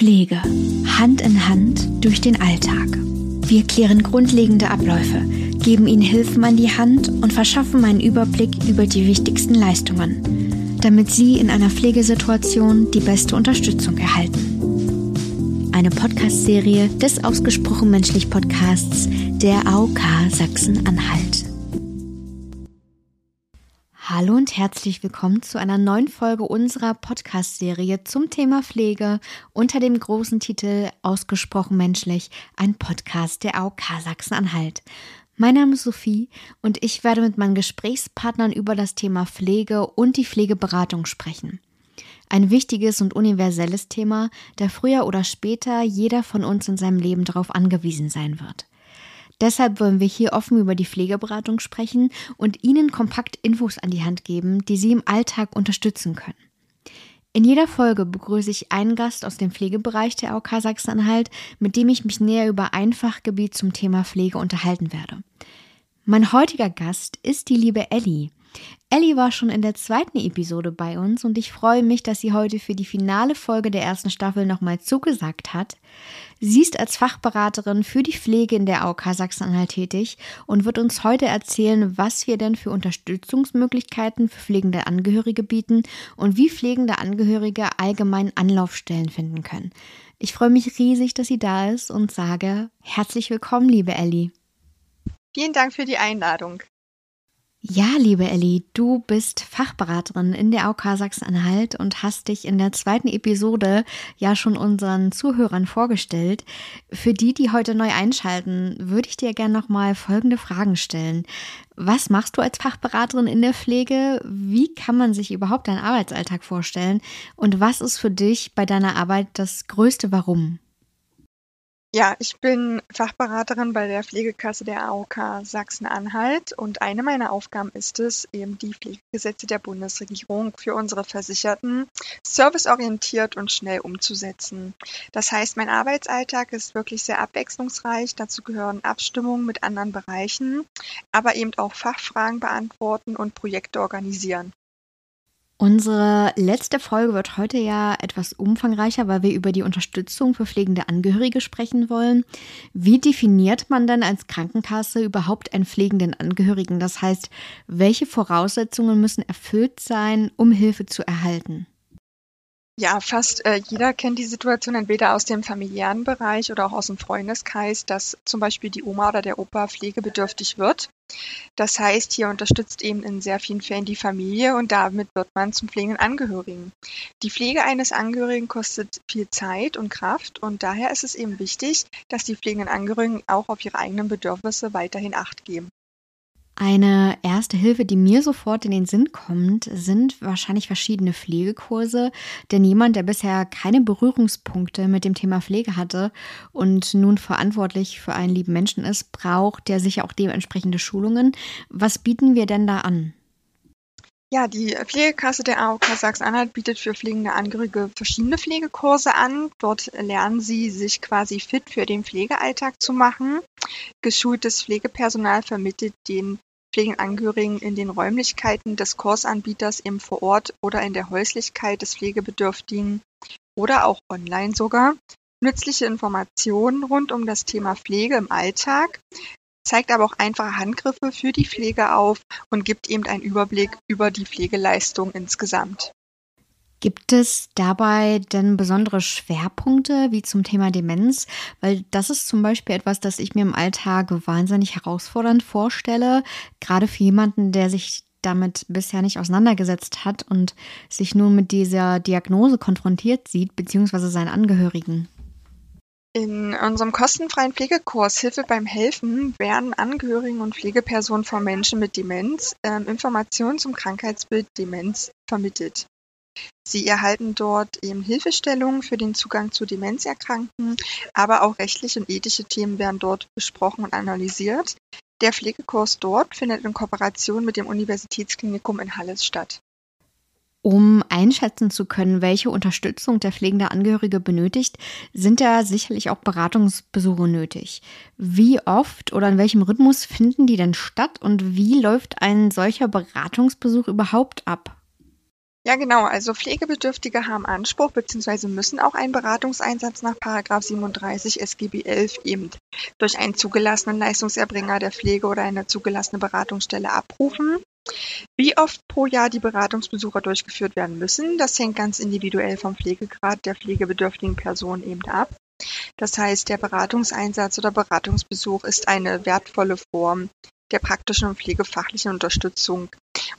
Pflege. Hand in Hand durch den Alltag. Wir klären grundlegende Abläufe, geben Ihnen Hilfen an die Hand und verschaffen einen Überblick über die wichtigsten Leistungen, damit Sie in einer Pflegesituation die beste Unterstützung erhalten. Eine Podcast-Serie des Ausgesprochen Menschlich Podcasts der AOK Sachsen-Anhalt. Hallo und herzlich willkommen zu einer neuen Folge unserer Podcast-Serie zum Thema Pflege unter dem großen Titel Ausgesprochen menschlich, ein Podcast der AOK Sachsen-Anhalt. Mein Name ist Sophie und ich werde mit meinen Gesprächspartnern über das Thema Pflege und die Pflegeberatung sprechen. Ein wichtiges und universelles Thema, da früher oder später jeder von uns in seinem Leben darauf angewiesen sein wird. Deshalb wollen wir hier offen über die Pflegeberatung sprechen und Ihnen kompakt Infos an die Hand geben, die Sie im Alltag unterstützen können. In jeder Folge begrüße ich einen Gast aus dem Pflegebereich der AOK Sachsen-Anhalt, mit dem ich mich näher über ein Fachgebiet zum Thema Pflege unterhalten werde. Mein heutiger Gast ist die liebe Ellie. Ellie war schon in der zweiten Episode bei uns und ich freue mich, dass sie heute für die finale Folge der ersten Staffel nochmal zugesagt hat. Sie ist als Fachberaterin für die Pflege in der AOK Sachsen-Anhalt tätig und wird uns heute erzählen, was wir denn für Unterstützungsmöglichkeiten für pflegende Angehörige bieten und wie pflegende Angehörige allgemein Anlaufstellen finden können. Ich freue mich riesig, dass sie da ist und sage herzlich willkommen, liebe Ellie. Vielen Dank für die Einladung. Ja, liebe Elli, du bist Fachberaterin in der AOK Sachsen-Anhalt und hast dich in der zweiten Episode ja schon unseren Zuhörern vorgestellt. Für die, die heute neu einschalten, würde ich dir gerne nochmal folgende Fragen stellen. Was machst du als Fachberaterin in der Pflege? Wie kann man sich überhaupt deinen Arbeitsalltag vorstellen? Und was ist für dich bei deiner Arbeit das größte Warum? Ja, ich bin Fachberaterin bei der Pflegekasse der AOK Sachsen-Anhalt und eine meiner Aufgaben ist es, eben die Pflegegesetze der Bundesregierung für unsere Versicherten serviceorientiert und schnell umzusetzen. Das heißt, mein Arbeitsalltag ist wirklich sehr abwechslungsreich. Dazu gehören Abstimmungen mit anderen Bereichen, aber eben auch Fachfragen beantworten und Projekte organisieren. Unsere letzte Folge wird heute ja etwas umfangreicher, weil wir über die Unterstützung für pflegende Angehörige sprechen wollen. Wie definiert man denn als Krankenkasse überhaupt einen pflegenden Angehörigen? Das heißt, welche Voraussetzungen müssen erfüllt sein, um Hilfe zu erhalten? Ja, fast äh, jeder kennt die Situation entweder aus dem familiären Bereich oder auch aus dem Freundeskreis, dass zum Beispiel die Oma oder der Opa pflegebedürftig wird. Das heißt, hier unterstützt eben in sehr vielen Fällen die Familie und damit wird man zum pflegenden Angehörigen. Die Pflege eines Angehörigen kostet viel Zeit und Kraft und daher ist es eben wichtig, dass die pflegenden Angehörigen auch auf ihre eigenen Bedürfnisse weiterhin Acht geben. Eine erste Hilfe, die mir sofort in den Sinn kommt, sind wahrscheinlich verschiedene Pflegekurse. Denn jemand, der bisher keine Berührungspunkte mit dem Thema Pflege hatte und nun verantwortlich für einen lieben Menschen ist, braucht der sicher auch dementsprechende Schulungen. Was bieten wir denn da an? Ja, die Pflegekasse der AOK Sachsen-Anhalt bietet für pflegende Angehörige verschiedene Pflegekurse an. Dort lernen sie, sich quasi fit für den Pflegealltag zu machen. Geschultes Pflegepersonal vermittelt den Pflegeangehörigen in den Räumlichkeiten des Kursanbieters im vor Ort oder in der Häuslichkeit des Pflegebedürftigen oder auch online sogar nützliche Informationen rund um das Thema Pflege im Alltag, zeigt aber auch einfache Handgriffe für die Pflege auf und gibt eben einen Überblick über die Pflegeleistung insgesamt. Gibt es dabei denn besondere Schwerpunkte wie zum Thema Demenz? Weil das ist zum Beispiel etwas, das ich mir im Alltag wahnsinnig herausfordernd vorstelle, gerade für jemanden, der sich damit bisher nicht auseinandergesetzt hat und sich nun mit dieser Diagnose konfrontiert sieht, beziehungsweise seinen Angehörigen. In unserem kostenfreien Pflegekurs Hilfe beim Helfen werden Angehörigen und Pflegepersonen von Menschen mit Demenz äh, Informationen zum Krankheitsbild Demenz vermittelt. Sie erhalten dort eben Hilfestellungen für den Zugang zu Demenzerkrankten, aber auch rechtliche und ethische Themen werden dort besprochen und analysiert. Der Pflegekurs dort findet in Kooperation mit dem Universitätsklinikum in Halle statt. Um einschätzen zu können, welche Unterstützung der pflegende Angehörige benötigt, sind da sicherlich auch Beratungsbesuche nötig. Wie oft oder in welchem Rhythmus finden die denn statt und wie läuft ein solcher Beratungsbesuch überhaupt ab? Ja, genau. Also Pflegebedürftige haben Anspruch bzw. müssen auch einen Beratungseinsatz nach 37 SGB 11 eben durch einen zugelassenen Leistungserbringer der Pflege oder eine zugelassene Beratungsstelle abrufen. Wie oft pro Jahr die Beratungsbesuche durchgeführt werden müssen, das hängt ganz individuell vom Pflegegrad der pflegebedürftigen Person eben ab. Das heißt, der Beratungseinsatz oder Beratungsbesuch ist eine wertvolle Form der praktischen und pflegefachlichen Unterstützung.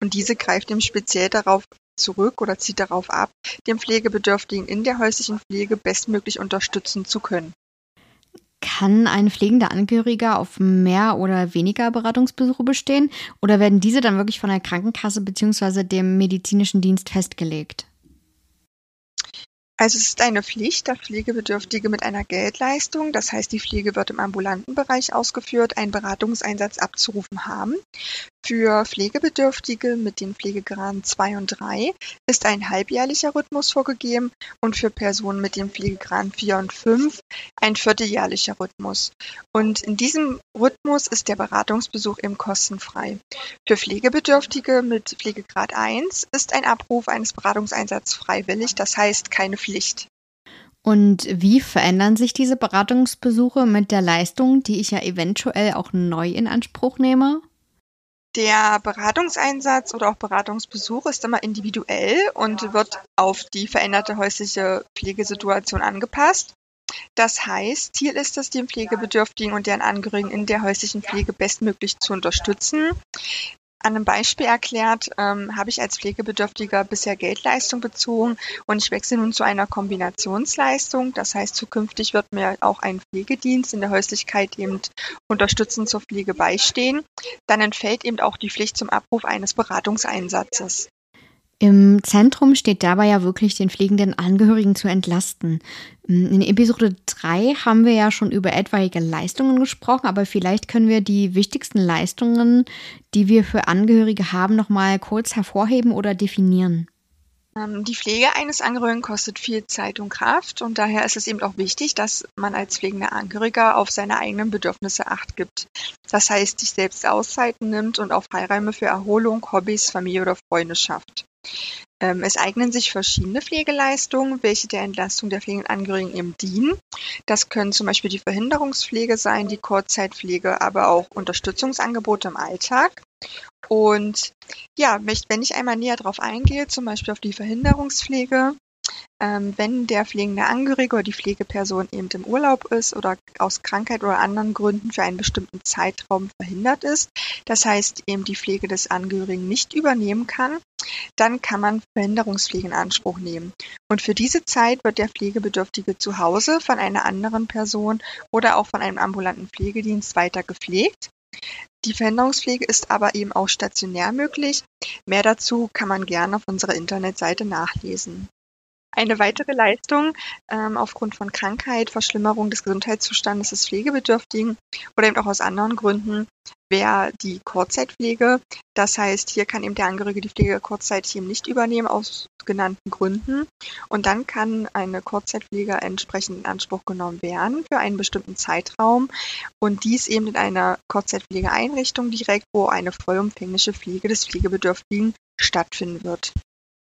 Und diese greift eben speziell darauf zurück oder zieht darauf ab, den Pflegebedürftigen in der häuslichen Pflege bestmöglich unterstützen zu können. Kann ein pflegender Angehöriger auf mehr oder weniger Beratungsbesuche bestehen oder werden diese dann wirklich von der Krankenkasse bzw. dem medizinischen Dienst festgelegt? Also es ist eine Pflicht, dass Pflegebedürftige mit einer Geldleistung, das heißt die Pflege wird im ambulanten Bereich ausgeführt, einen Beratungseinsatz abzurufen haben. Für Pflegebedürftige mit den Pflegegraden 2 und 3 ist ein halbjährlicher Rhythmus vorgegeben und für Personen mit den Pflegegraden 4 und 5 ein vierteljährlicher Rhythmus. Und in diesem Rhythmus ist der Beratungsbesuch eben kostenfrei. Für Pflegebedürftige mit Pflegegrad 1 ist ein Abruf eines Beratungseinsatzes freiwillig, das heißt keine Pflicht. Und wie verändern sich diese Beratungsbesuche mit der Leistung, die ich ja eventuell auch neu in Anspruch nehme? Der Beratungseinsatz oder auch Beratungsbesuch ist immer individuell und wird auf die veränderte häusliche Pflegesituation angepasst. Das heißt, Ziel ist es, den Pflegebedürftigen und deren Angehörigen in der häuslichen Pflege bestmöglich zu unterstützen. An einem Beispiel erklärt, ähm, habe ich als Pflegebedürftiger bisher Geldleistung bezogen und ich wechsle nun zu einer Kombinationsleistung. Das heißt, zukünftig wird mir auch ein Pflegedienst in der Häuslichkeit eben unterstützend zur Pflege beistehen. Dann entfällt eben auch die Pflicht zum Abruf eines Beratungseinsatzes. Im Zentrum steht dabei ja wirklich, den pflegenden Angehörigen zu entlasten. In Episode 3 haben wir ja schon über etwaige Leistungen gesprochen, aber vielleicht können wir die wichtigsten Leistungen, die wir für Angehörige haben, nochmal kurz hervorheben oder definieren. Ähm, die Pflege eines Angehörigen kostet viel Zeit und Kraft und daher ist es eben auch wichtig, dass man als pflegender Angehöriger auf seine eigenen Bedürfnisse acht gibt. Das heißt, sich selbst Auszeiten nimmt und auch Freiräume für Erholung, Hobbys, Familie oder Freunde schafft. Ähm, es eignen sich verschiedene Pflegeleistungen, welche der Entlastung der pflegenden Angehörigen eben dienen. Das können zum Beispiel die Verhinderungspflege sein, die Kurzzeitpflege, aber auch Unterstützungsangebote im Alltag. Und ja, wenn ich einmal näher darauf eingehe, zum Beispiel auf die Verhinderungspflege, ähm, wenn der pflegende Angehörige oder die Pflegeperson eben im Urlaub ist oder aus Krankheit oder anderen Gründen für einen bestimmten Zeitraum verhindert ist, das heißt eben die Pflege des Angehörigen nicht übernehmen kann, dann kann man Verhinderungspflege in Anspruch nehmen. Und für diese Zeit wird der Pflegebedürftige zu Hause von einer anderen Person oder auch von einem ambulanten Pflegedienst weiter gepflegt. Die Verhinderungspflege ist aber eben auch stationär möglich. Mehr dazu kann man gerne auf unserer Internetseite nachlesen. Eine weitere Leistung ähm, aufgrund von Krankheit, Verschlimmerung des Gesundheitszustandes des Pflegebedürftigen oder eben auch aus anderen Gründen wäre die Kurzzeitpflege. Das heißt, hier kann eben der Angehörige die Pflege kurzzeitig eben nicht übernehmen aus genannten Gründen. Und dann kann eine Kurzzeitpflege entsprechend in Anspruch genommen werden für einen bestimmten Zeitraum. Und dies eben in einer Kurzzeitpflegeeinrichtung direkt, wo eine vollumfängliche Pflege des Pflegebedürftigen stattfinden wird.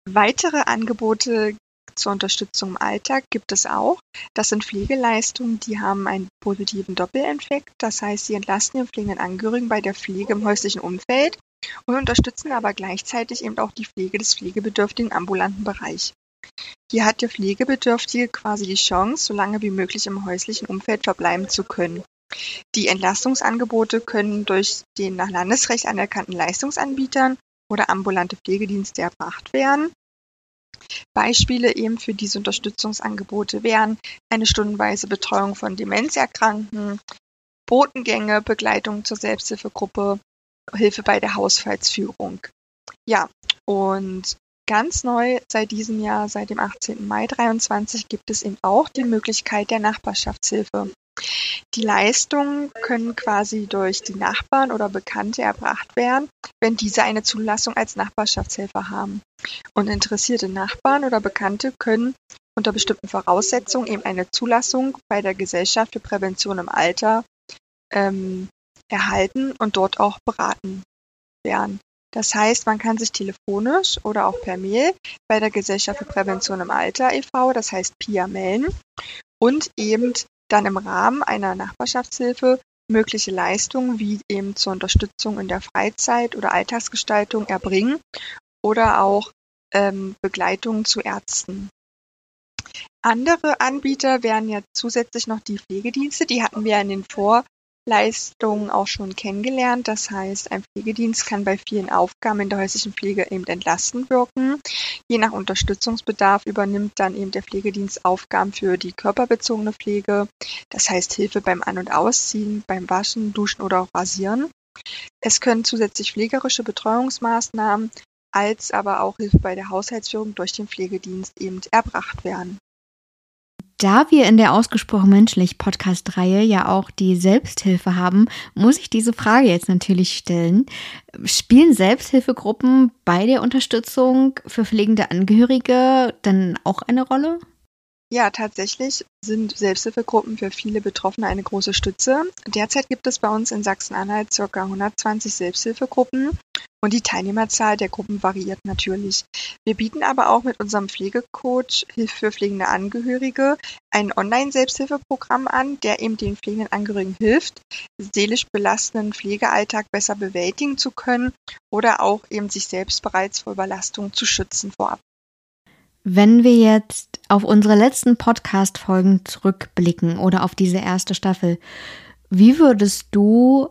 Weitere Angebote zur Unterstützung im Alltag gibt es auch. Das sind Pflegeleistungen, die haben einen positiven Doppeleffekt. Das heißt, sie entlasten den pflegenden Angehörigen bei der Pflege im häuslichen Umfeld und unterstützen aber gleichzeitig eben auch die Pflege des pflegebedürftigen ambulanten Bereich. Hier hat der Pflegebedürftige quasi die Chance, so lange wie möglich im häuslichen Umfeld verbleiben zu können. Die Entlastungsangebote können durch den nach Landesrecht anerkannten Leistungsanbietern oder ambulante Pflegedienste erbracht werden. Beispiele eben für diese Unterstützungsangebote wären eine stundenweise Betreuung von Demenzerkrankten, Botengänge, Begleitung zur Selbsthilfegruppe, Hilfe bei der Haushaltsführung. Ja, und ganz neu seit diesem Jahr, seit dem 18. Mai 2023, gibt es eben auch die Möglichkeit der Nachbarschaftshilfe. Die Leistungen können quasi durch die Nachbarn oder Bekannte erbracht werden, wenn diese eine Zulassung als Nachbarschaftshelfer haben. Und interessierte Nachbarn oder Bekannte können unter bestimmten Voraussetzungen eben eine Zulassung bei der Gesellschaft für Prävention im Alter ähm, erhalten und dort auch beraten werden. Das heißt, man kann sich telefonisch oder auch per Mail bei der Gesellschaft für Prävention im Alter e.V., das heißt PIA, melden und eben dann im Rahmen einer Nachbarschaftshilfe mögliche Leistungen wie eben zur Unterstützung in der Freizeit oder Alltagsgestaltung erbringen oder auch ähm, Begleitung zu Ärzten. Andere Anbieter wären ja zusätzlich noch die Pflegedienste, die hatten wir in den Vorleistungen auch schon kennengelernt. Das heißt, ein Pflegedienst kann bei vielen Aufgaben in der häuslichen Pflege eben entlastend wirken. Je nach Unterstützungsbedarf übernimmt dann eben der Pflegedienst Aufgaben für die körperbezogene Pflege, das heißt Hilfe beim An- und Ausziehen, beim Waschen, Duschen oder auch Rasieren. Es können zusätzlich pflegerische Betreuungsmaßnahmen als aber auch Hilfe bei der Haushaltsführung durch den Pflegedienst eben erbracht werden. Da wir in der Ausgesprochen Menschlich Podcast-Reihe ja auch die Selbsthilfe haben, muss ich diese Frage jetzt natürlich stellen. Spielen Selbsthilfegruppen bei der Unterstützung für pflegende Angehörige dann auch eine Rolle? Ja, tatsächlich sind Selbsthilfegruppen für viele Betroffene eine große Stütze. Derzeit gibt es bei uns in Sachsen-Anhalt ca. 120 Selbsthilfegruppen und die Teilnehmerzahl der Gruppen variiert natürlich. Wir bieten aber auch mit unserem Pflegecoach Hilfe für pflegende Angehörige ein Online-Selbsthilfeprogramm an, der eben den pflegenden Angehörigen hilft, seelisch belastenden Pflegealltag besser bewältigen zu können oder auch eben sich selbst bereits vor Überlastung zu schützen vorab. Wenn wir jetzt auf unsere letzten Podcast-Folgen zurückblicken oder auf diese erste Staffel, wie würdest du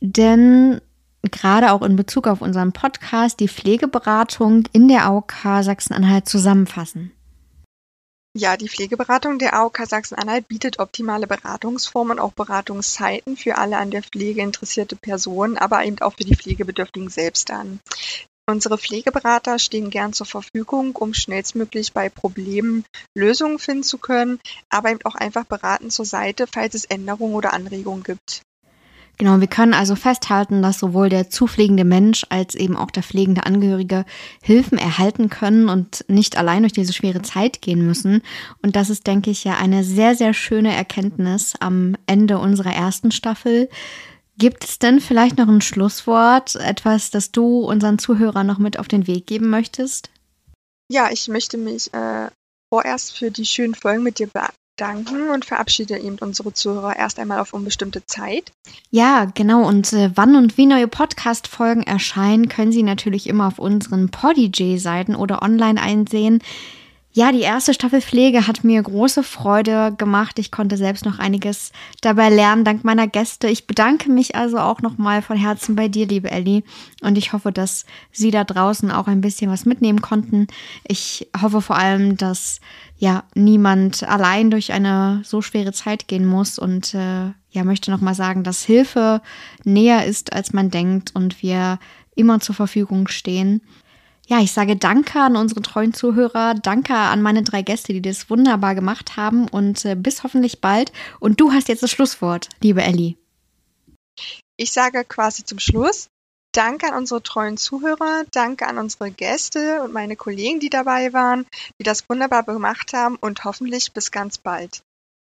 denn gerade auch in Bezug auf unseren Podcast die Pflegeberatung in der AOK Sachsen-Anhalt zusammenfassen? Ja, die Pflegeberatung der AOK Sachsen-Anhalt bietet optimale Beratungsformen und auch Beratungszeiten für alle an der Pflege interessierte Personen, aber eben auch für die Pflegebedürftigen selbst an. Unsere Pflegeberater stehen gern zur Verfügung, um schnellstmöglich bei Problemen Lösungen finden zu können, aber eben auch einfach beraten zur Seite, falls es Änderungen oder Anregungen gibt. Genau, wir können also festhalten, dass sowohl der zupflegende Mensch als eben auch der pflegende Angehörige Hilfen erhalten können und nicht allein durch diese schwere Zeit gehen müssen. Und das ist, denke ich, ja eine sehr, sehr schöne Erkenntnis am Ende unserer ersten Staffel. Gibt es denn vielleicht noch ein Schlusswort, etwas, das du unseren Zuhörern noch mit auf den Weg geben möchtest? Ja, ich möchte mich äh, vorerst für die schönen Folgen mit dir bedanken und verabschiede eben unsere Zuhörer erst einmal auf unbestimmte Zeit. Ja, genau. Und äh, wann und wie neue Podcast-Folgen erscheinen, können Sie natürlich immer auf unseren Podijay-Seiten oder online einsehen. Ja, die erste Staffel Pflege hat mir große Freude gemacht. Ich konnte selbst noch einiges dabei lernen, dank meiner Gäste. Ich bedanke mich also auch nochmal von Herzen bei dir, liebe Ellie. Und ich hoffe, dass Sie da draußen auch ein bisschen was mitnehmen konnten. Ich hoffe vor allem, dass ja niemand allein durch eine so schwere Zeit gehen muss und äh, ja, möchte nochmal sagen, dass Hilfe näher ist, als man denkt und wir immer zur Verfügung stehen. Ja, ich sage Danke an unsere treuen Zuhörer, danke an meine drei Gäste, die das wunderbar gemacht haben und äh, bis hoffentlich bald. Und du hast jetzt das Schlusswort, liebe Ellie. Ich sage quasi zum Schluss, danke an unsere treuen Zuhörer, danke an unsere Gäste und meine Kollegen, die dabei waren, die das wunderbar gemacht haben und hoffentlich bis ganz bald.